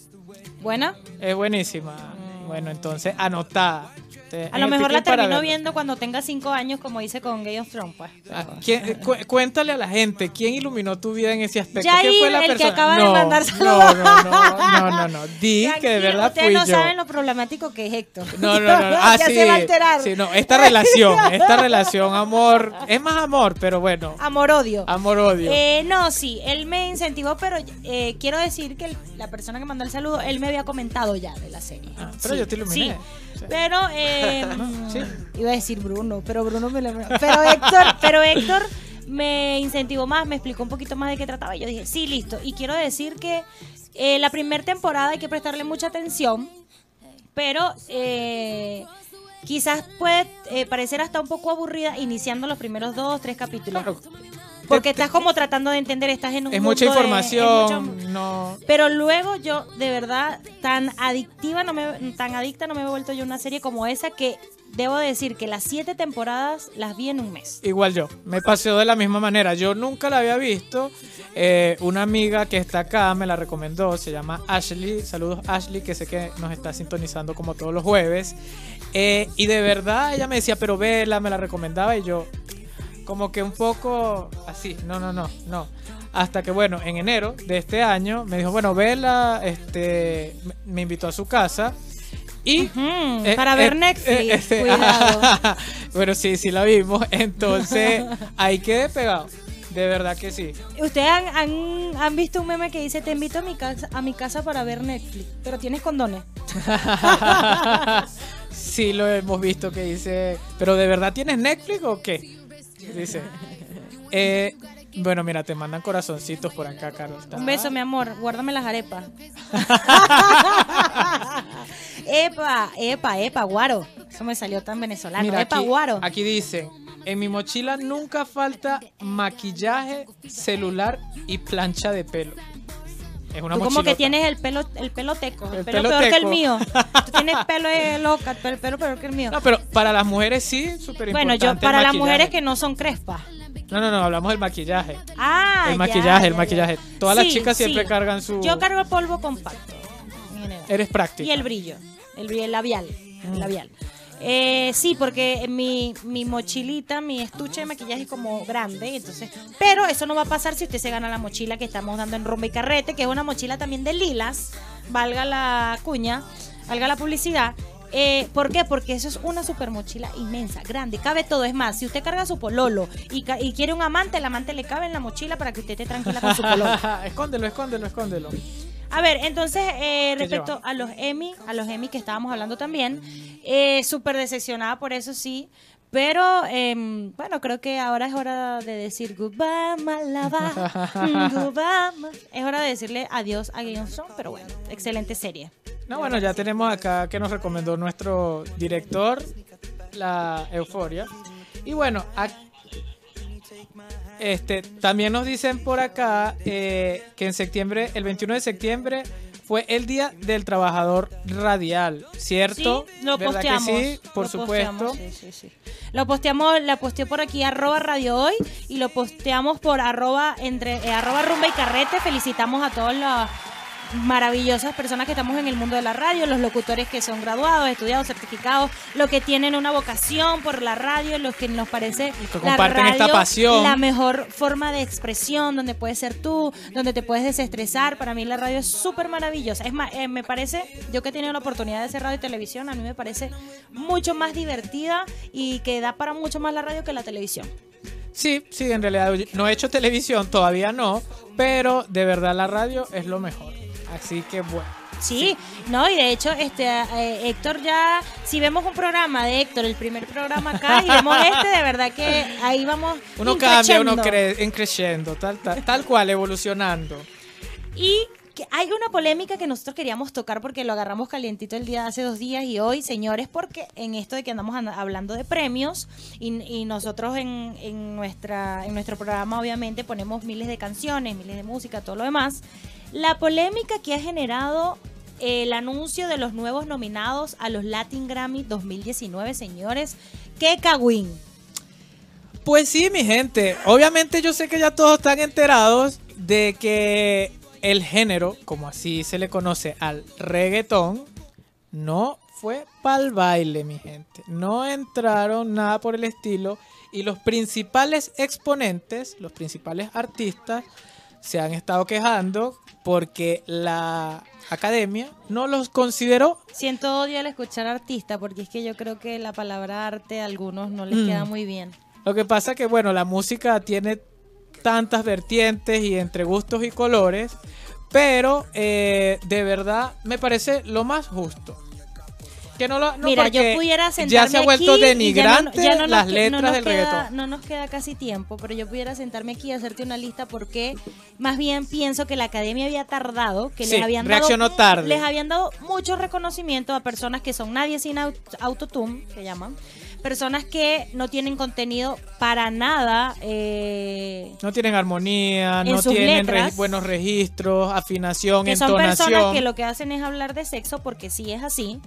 ¿Buena? es buenísima. Bueno, entonces anotada. Te- A lo mejor la termino viendo cuando tenga cinco años, como hice con Game of Thrones, pues. Ah, ¿quién- cu- cuéntale a la gente, ¿quién iluminó tu vida en ese aspecto? Yair, ¿Quién fue la el que acaba de no, mandar no, saludos. no, no, no, no, no. Di que de verdad ustedes fui no yo. saben lo problemático que es Héctor. No, no, no. Ah, Ya sí. se va a alterar. Sí, no, esta relación, esta relación, amor, es más amor, pero bueno, Amor-odio. amor-odio. Eh, no, sí, él me incentivó, pero eh, quiero decir que el- la persona que mandó el saludo, él me había comentado ya de la serie. Ah, pero Sí, yo te iluminé. sí. Pero, eh, Sí. iba a decir Bruno, pero Bruno me lo... Pero Héctor, pero Héctor me incentivó más, me explicó un poquito más de qué trataba y yo dije, sí, listo. Y quiero decir que eh, la primera temporada hay que prestarle mucha atención, pero eh, quizás puede eh, parecer hasta un poco aburrida iniciando los primeros dos, tres capítulos. Claro. Porque estás como tratando de entender, estás en un Es mundo mucha de- es información, mucho- no... Pero luego yo, de verdad, tan adictiva, no me, tan adicta no me he vuelto yo una serie como esa que debo decir que las siete temporadas las vi en un mes. Igual yo, me pasó de la misma manera. Yo nunca la había visto. Eh, una amiga que está acá me la recomendó, se llama Ashley. Saludos Ashley, que sé que nos está sintonizando como todos los jueves. Eh, y de verdad ella me decía, pero vela, me la recomendaba y yo como que un poco así, no, no, no, no. Hasta que bueno, en enero de este año me dijo, bueno, vela, este, me- invitó a su casa. Y eh, para ver eh, Netflix, eh, este, cuidado. bueno, sí, sí la vimos. Entonces, ahí quedé pegado. De verdad que sí. Ustedes han, han, han visto un meme que dice, te invito a mi casa, a mi casa para ver Netflix, pero tienes condones. sí lo hemos visto que dice, pero ¿de verdad tienes Netflix o qué? Dice. Eh, bueno, mira, te mandan corazoncitos por acá, Carlos. Un beso, mi amor. Guárdame las arepas. epa, epa, epa, guaro. Eso me salió tan venezolano. Mira, epa, aquí, guaro. aquí dice, en mi mochila nunca falta maquillaje, celular y plancha de pelo. Es una Tú como que tienes el pelo, el pelo teco, el, El pelo, pelo peor que el mío. Tú tienes pelo eh, loca, el pelo peor que el mío. No, pero para las mujeres sí, súper bueno, yo importante para las mujeres que no son crespas. No, no, no, hablamos del maquillaje. Ah, el ya, maquillaje, el maquillaje. ya. Todas las chicas siempre sí. cargan su... Yo cargo el polvo compacto. Eres práctica. Y el brillo, el, brillo, el labial, el Mm. Eh, sí, porque mi, mi mochilita, mi estuche de maquillaje es como grande, entonces, pero eso no va a pasar si usted se gana la mochila que estamos dando en Rumba y Carrete, que es una mochila también de lilas, valga la cuña, valga la publicidad. Eh, ¿Por qué? Porque eso es una super mochila inmensa, grande, cabe todo. Es más, si usted carga su pololo y, ca- y quiere un amante, el amante le cabe en la mochila para que usted esté tranquila con su pololo. escóndelo, escóndelo, escóndelo. A ver, entonces, eh, ¿Qué respecto lleva? a los Emmy, a los Emmy que estábamos hablando también, eh, súper decepcionada por eso sí, pero em, bueno, creo que ahora es hora de decir goodbye, Malava, goodbye. ma-". Es hora de decirle adiós a Game of Thrones, pero bueno, excelente serie. No, bueno, ya tenemos acá que nos recomendó nuestro director, la Euforia. Y bueno, ac- este, también nos dicen por acá eh, que en septiembre, el 21 de septiembre, fue el Día del Trabajador Radial, ¿cierto? Sí, lo ¿Verdad posteamos. que sí? Por lo supuesto. posteamos, sí. Lo posteamos, la posteó por aquí arroba radio hoy y lo posteamos por arroba entre eh, arroba rumba y carrete. Felicitamos a todas las maravillosas personas que estamos en el mundo de la radio, los locutores que son graduados, estudiados, certificados, los que tienen una vocación por la radio, los que nos parece que la comparten esta radio pasión. la mejor forma de expresión, donde puedes ser tú, donde te puedes desestresar. Para mí la radio es súper maravillosa. Es más, eh, me parece, yo que he tenido la oportunidad de hacer radio y televisión, a mí me parece mucho más divertida y que da para mucho más la radio que la televisión. Sí, sí, en realidad no he hecho televisión, todavía no, pero de verdad la radio es lo mejor. Así que bueno. Sí, no, y de hecho, este eh, Héctor ya, si vemos un programa de Héctor, el primer programa acá, y vemos este, de verdad que ahí vamos. Uno cambia, uno increciendo. cre en creciendo, tal, tal, tal cual, evolucionando. Y hay una polémica que nosotros queríamos tocar porque lo agarramos calientito el día hace dos días y hoy, señores, porque en esto de que andamos anda- hablando de premios y, y nosotros en, en nuestra, en nuestro programa obviamente ponemos miles de canciones, miles de música, todo lo demás. La polémica que ha generado el anuncio de los nuevos nominados a los Latin Grammy 2019, señores. ¡Qué cagüín! Pues sí, mi gente. Obviamente yo sé que ya todos están enterados de que el género, como así se le conoce al reggaetón, no fue pa'l baile, mi gente. No entraron nada por el estilo. Y los principales exponentes, los principales artistas, se han estado quejando porque la academia no los consideró Siento odio al escuchar artista porque es que yo creo que la palabra arte a algunos no les Mm. queda muy bien. Lo que pasa que, bueno, la música tiene tantas vertientes y entre gustos y colores, pero eh, de verdad me parece lo más justo. Que no lo, no Mira, yo pudiera sentarme ya se ha vuelto ya no- denigrante ya no las letras del queda- reggaetón. No nos queda casi tiempo, pero yo pudiera sentarme aquí y hacerte una lista porque más bien pienso que la academia había tardado, que Sí, les habían reaccionó dado, tarde. les habían dado mucho reconocimiento a personas que son nadie sin au- autotune, que llaman, personas que no tienen contenido para nada. eh, No tienen armonía, no tienen letras. re- buenos registros, afinación, que son personas entonación. que lo que hacen es hablar de sexo porque sí es así.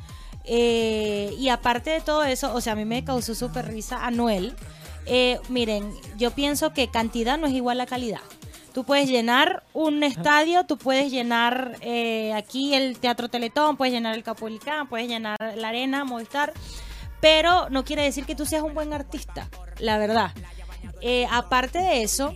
Eh, y aparte de todo eso, o sea, a mí me causó súper risa Anuel. Eh, miren, yo pienso que cantidad no es igual a calidad. Tú puedes llenar un estadio, tú puedes llenar eh, aquí el Teatro Teletón, puedes llenar el Capolicán, puedes llenar la Arena, Movistar, pero no quiere decir que tú seas un buen artista, la verdad. Eh, aparte de eso,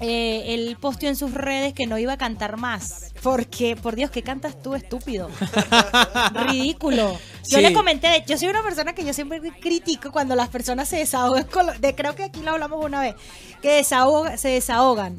eh, él posteó en sus redes que no iba a cantar más. Porque, por Dios, ¿qué cantas tú, estúpido? Ridículo. Yo Sí. le comenté, yo soy una persona que yo siempre critico cuando las personas se desahogan. con lo- de, creo que aquí lo hablamos una vez, que desahoga- se desahogan.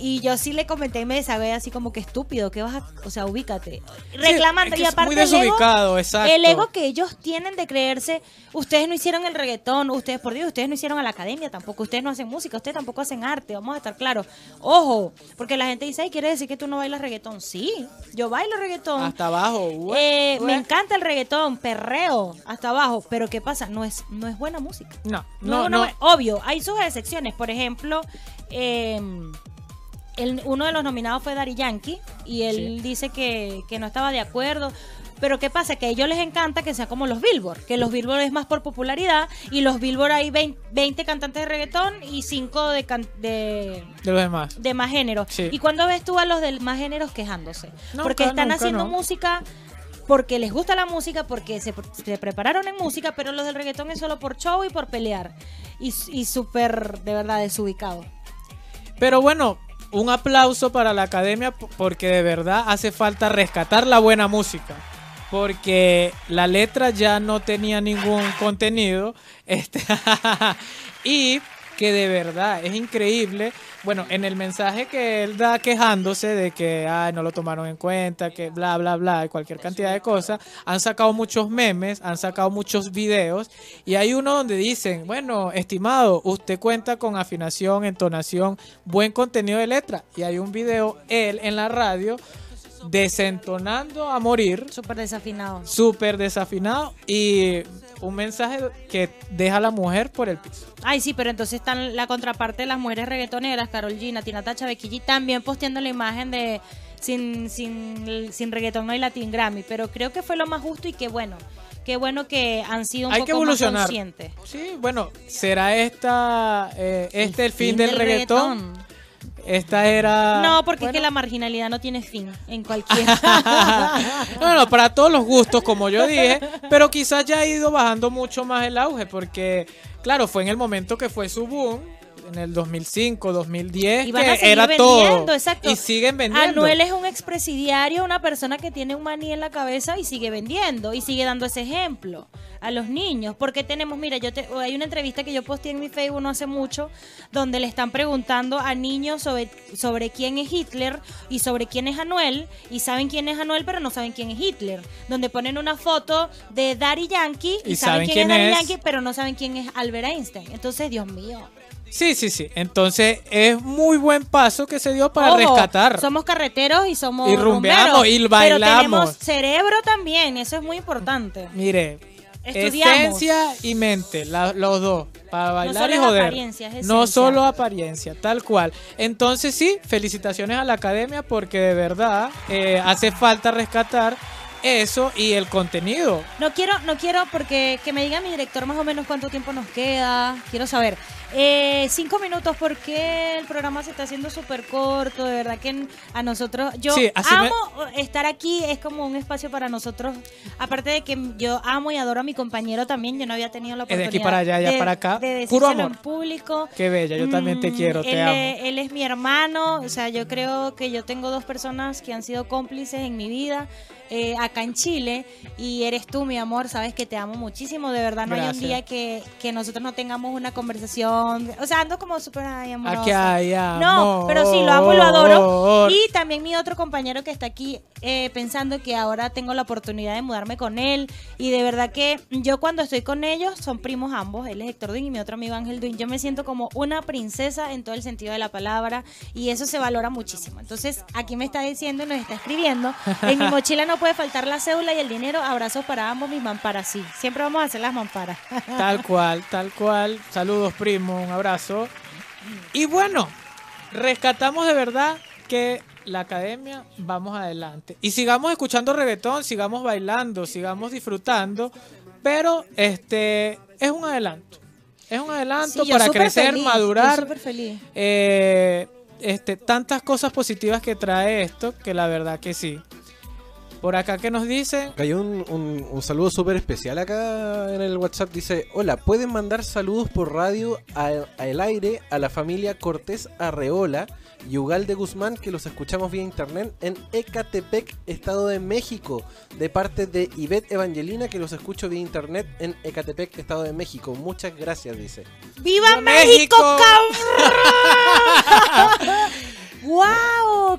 Y yo sí le comenté y me desahogué así como que estúpido, que vas a, o sea, ubícate. Reclamando. es que y es aparte muy el ego- desubicado, exacto. el ego que ellos tienen de creerse, ustedes no hicieron el reggaetón, ustedes, por Dios, ustedes no hicieron a la academia tampoco, ustedes no hacen música, ustedes tampoco hacen arte, vamos a estar claros. Ojo, porque la gente dice, ay, quiere decir que tú no bailas reggaetón. Sí, yo bailo reggaetón. Hasta abajo. Eh, me encanta el reggaetón, perreo hasta abajo, pero ¿qué pasa? No es, no es buena música. No, No, no, no, no. obvio, hay sus excepciones. Por ejemplo, eh, el- uno de los nominados fue Dari Yankee y él Sí. dice que, que no estaba de acuerdo. Pero ¿qué pasa? Que a ellos les encanta que sea como los Billboard, que los Billboard es más por popularidad y los Billboard hay 20, 20 cantantes de reggaetón y 5 de, can- de, De los demás. de más género. Sí. ¿Y cuando ves tú a los de más géneros quejándose? Porque están nunca, haciendo no. música porque les gusta la música, porque se, se prepararon en música, pero los del reggaetón es solo por show y por pelear. Y, y súper, de verdad, desubicado. Pero bueno, un aplauso para la academia porque de verdad hace falta rescatar la buena música. Porque la letra ya no tenía ningún contenido. Este, y que de verdad es increíble. Bueno, en el mensaje que él da quejándose de que ay, no lo tomaron en cuenta, que bla, bla, bla, y cualquier cantidad de cosas, han sacado muchos memes, han sacado muchos videos. Y hay uno donde dicen, bueno, estimado, usted cuenta con afinación, entonación, buen contenido de letra. Y hay un video, él en la radio, desentonando a morir, Súper desafinado. súper desafinado y un mensaje que deja a la mujer por el piso. Ay, sí, pero entonces están la contraparte de las mujeres reggaetoneras, Carol G, Tina Tacha, Becky G, también posteando la imagen de sin, sin, sin reggaetón no hay Latin Grammy. Pero creo que fue lo más justo y qué bueno. Qué bueno que han sido un Hay poco que más conscientes. Sí, bueno, será esta eh, este el, fin, del, reggaetón. Esta era No, porque es bueno. que la marginalidad no tiene fin en cualquier. no, no, para todos los gustos, como yo dije, pero quizás ya ha ido bajando mucho más el auge, porque, claro, fue en el momento que fue su boom, en el 2005, 2010, Y van a que era vendiendo, todo. exacto. Y siguen vendiendo. Anuel es un expresidiario, una persona que tiene un maní en la cabeza y sigue vendiendo y sigue dando ese ejemplo a los niños. Porque tenemos, mira, yo te, hay una entrevista que yo posteé en mi Facebook no hace mucho donde le están preguntando a niños sobre, sobre quién es Hitler y sobre quién es Anuel y saben quién es Anuel pero no saben quién es Hitler. Donde ponen una foto de Daddy Yankee y, Y saben, quién, quién es Daddy. Yankee pero no saben quién es Albert Einstein. Entonces, Dios mío. Sí, sí, sí. Entonces, es muy buen paso que se dio para Ojo, rescatar. Somos carreteros y somos Y rumbeamos, y Pero bailamos. tenemos cerebro también, eso es muy importante. Mire, Estudiamos. esencia y mente, la- los dos, para bailar solo y es joder. es no solo apariencia, tal cual. Entonces sí, felicitaciones a la academia porque de verdad eh, hace falta rescatar eso y el contenido. No quiero, no quiero porque que me diga mi director más o menos cuánto tiempo nos queda. Quiero saber. Eh, cinco minutos porque el programa se está haciendo súper corto. De verdad que a nosotros, yo Sí, así me- amo estar aquí. Es como un espacio para nosotros. Aparte de que yo amo y adoro a mi compañero también. Yo no había tenido la Es de oportunidad aquí para allá, allá de- para acá. de Puro amor. en público. Qué bella, yo también te Mm, quiero, te él, amo. él es mi hermano, o sea, yo creo que yo tengo dos personas que han sido cómplices en mi vida eh, acá en Chile y eres tú, mi amor, sabes que te amo muchísimo, de verdad no hay un Gracias. día que, que nosotros no tengamos una conversación, o sea, ando como súper ay, amorosa. Aquí hay No, amor. pero sí, lo amo y lo adoro. Y también mi otro compañero que está aquí eh, pensando que ahora tengo la oportunidad de mudarme con él. Y de verdad que yo cuando estoy con ellos, son primos ambos, él es Héctor Duin y mi otro amigo Ángel Duin, yo me siento como una princesa en todo el sentido de la palabra y eso se valora muchísimo. Entonces, aquí me está diciendo y nos está escribiendo, en mi mochila no puede faltar la cédula y el dinero. Abrazos para ambos, mis mamparas, sí. Siempre vamos a hacer las mamparas. Tal cual, tal cual. Saludos, primo, un abrazo. Y bueno, rescatamos de verdad que la academia, vamos adelante. Y sigamos escuchando reggaetón, sigamos bailando, sigamos disfrutando, pero este es un adelanto. Es un adelanto Sí, para crecer, feliz, madurar. súper feliz. eh, este, tantas cosas positivas que trae esto, que la verdad que sí. Por acá que nos dicen, Cayó un, un- un saludo súper especial acá en el WhatsApp. Dice, hola, ¿pueden mandar saludos por radio a- al aire a la familia Cortés Arreola y Ugalde Guzmán que los escuchamos vía internet en Ecatepec, Estado de México? De parte de Ivette Evangelina que los escucho vía internet en Ecatepec, Estado de México. Muchas gracias, dice. ¡Viva ¡Viva México, México! cabrón! ¡Wow!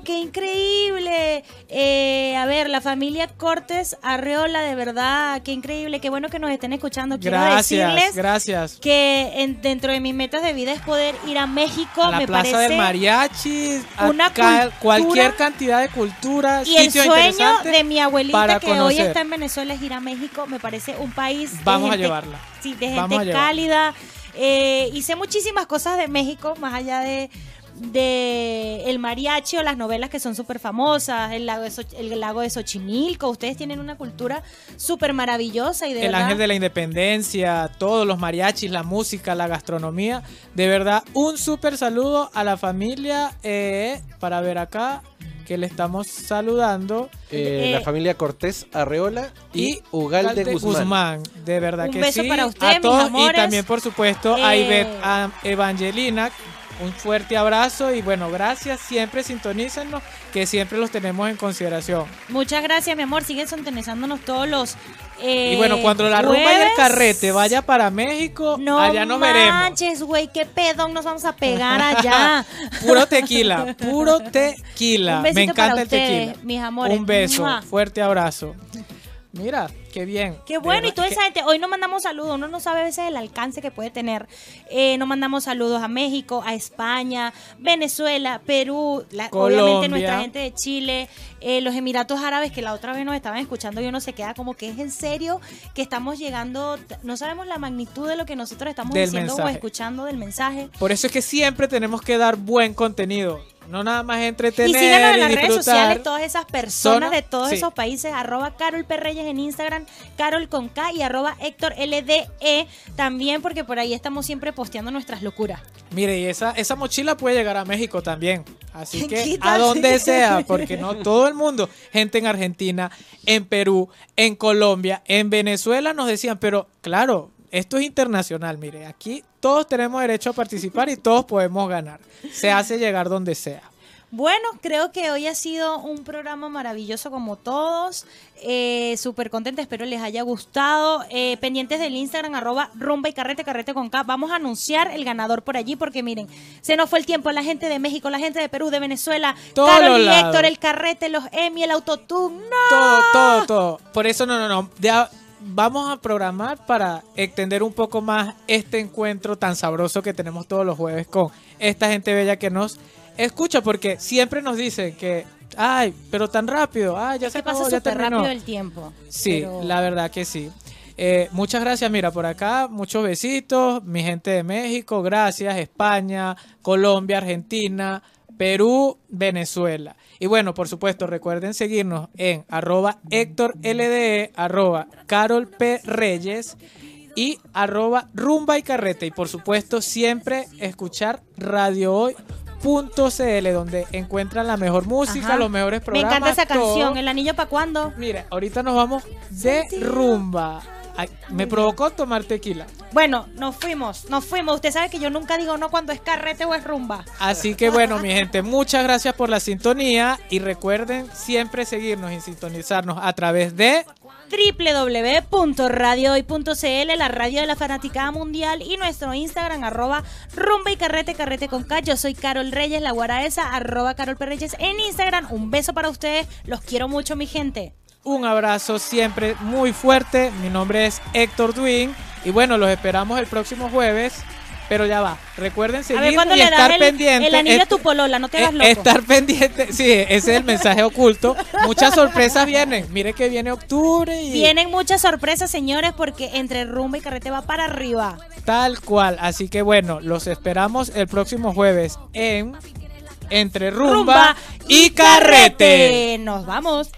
¡Qué increíble! Eh, a ver, la familia Cortés Arreola, de verdad, qué increíble, qué bueno que nos estén escuchando. Quiero gracias, decirles gracias. que en- dentro de mis metas de vida es poder ir a México, A la me Plaza parece. del Mariachi, una cultura cualquier cantidad de cultura, y el sueño de mi abuelita que hoy está en Venezuela es ir a México. Me parece un país. de Vamos a llevarla. Sí, de gente cálida. Eh, hice muchísimas cosas de México, más allá de, de el mariachi o las novelas que son súper famosas, el lago, de el lago de Xochimilco. Ustedes tienen una cultura súper maravillosa y de el verdad. ángel de la independencia, todos los mariachis, la música, la gastronomía. De verdad, un súper saludo a la familia eh, para ver acá que le estamos saludando. Eh, Eh, la familia Cortés Arreola y, Y Ugalde Ugalde Guzmán. De verdad Un que beso sí. para ustedes, a todos mis amores. y también, por supuesto, a Ivette a Evangelina. Un fuerte abrazo y bueno, gracias. Siempre sintonícennos, que siempre los tenemos en consideración. Muchas gracias, mi amor. Siguen sintonizándonos todos los. eh, y bueno, cuando la rumba y el jueves. carrete vaya para México, No allá nos veremos. manches, güey, qué pedón nos vamos a pegar allá. Puro tequila, puro tequila. Un Me encanta para el tequila. mis amores. Un beso, ¡Mua! fuerte abrazo. Mira, qué bien. Qué bueno, y toda que- esa gente, hoy no mandamos saludos, uno no sabe a veces el alcance que puede tener. Eh, no mandamos saludos a México, a España, Venezuela, Perú, la- obviamente nuestra gente de Chile, eh, los Emiratos Árabes que la otra vez nos estaban escuchando y uno se queda como que es en serio que estamos llegando, no sabemos la magnitud de lo que nosotros estamos Del diciendo o escuchando del mensaje. Por eso es que siempre tenemos que dar buen contenido. No nada más entretener Y síganos en las redes sociales, todas esas personas Zona- de todos sí. esos países, arroba Carol en Instagram, Carol con K y arroba Héctor LDE también, porque por ahí estamos siempre posteando nuestras locuras. Mire, y esa, esa mochila puede llegar a México también. Así que ¿Qué a donde sea, porque no todo el mundo, gente en Argentina, en Perú, en Colombia, en Venezuela nos decían, pero claro, esto es internacional, mire, aquí todos tenemos derecho a participar y todos podemos ganar. Se hace llegar donde sea. Bueno, creo que hoy ha sido un programa maravilloso como todos. Eh, Súper contenta, espero les haya gustado. Eh, pendientes del Instagram, arroba rumba y carrete, carrete con K. Vamos a anunciar el ganador por allí porque miren, se nos fue el tiempo. La gente de México, la gente de Perú, de Venezuela, Todos Carol y. Héctor, el carrete, los Emi, el autotune. ¡No! Todo, todo, todo. Por eso no, no, no. Ya vamos a programar para extender un poco más este encuentro tan sabroso que tenemos todos los jueves con esta gente bella que nos escucha, porque siempre nos dicen que, ay, pero tan rápido, ay, ya Es se que pasa acabó, ya terminó. rápido el tiempo. Sí, Pero- la verdad que sí. Eh, muchas gracias, mira, por acá, muchos besitos, mi gente de México, gracias, España, Colombia, Argentina, Perú, Venezuela. Y bueno, por supuesto, recuerden seguirnos en arroba Héctor LDE, arroba Carol P. Reyes y arroba Rumba y Carrete. Y por supuesto, siempre escuchar Radio Hoy. .cl donde encuentran la mejor música, Ajá. los mejores Me programas. encanta esa todo. canción, ¿El anillo para cuándo? Mire, ahorita nos vamos de rumba. Ay, me provocó tomar tequila. Bueno, nos fuimos, nos fuimos. Usted sabe que yo nunca digo no cuando es carrete o es rumba. Así que bueno, mi gente, muchas gracias por la sintonía y recuerden siempre seguirnos y sintonizarnos a través de www.radiohoy.cl, la radio de la fanaticada mundial y nuestro Instagram, arroba rumba y carrete, carrete con K. Yo soy Carol Reyes, la guaraesa, arroba Carol P. Reyes en Instagram. Un beso para ustedes, los quiero mucho, mi gente. Un abrazo siempre muy fuerte. Mi nombre es Héctor Duin y bueno, los esperamos el próximo jueves Pero ya va. Recuerden ver seguirnos cuándo y estar el, pendiente. el anillo a tu polola, no te hagas eh, loco. Estar pendiente, sí, ese es el mensaje oculto. Muchas sorpresas vienen. Mire que viene octubre y Vienen muchas sorpresas, señores, porque entre rumba y carrete va para arriba. tal cual. Así que bueno, los esperamos el próximo jueves en Entre Rumba, y Carrete. Nos vamos.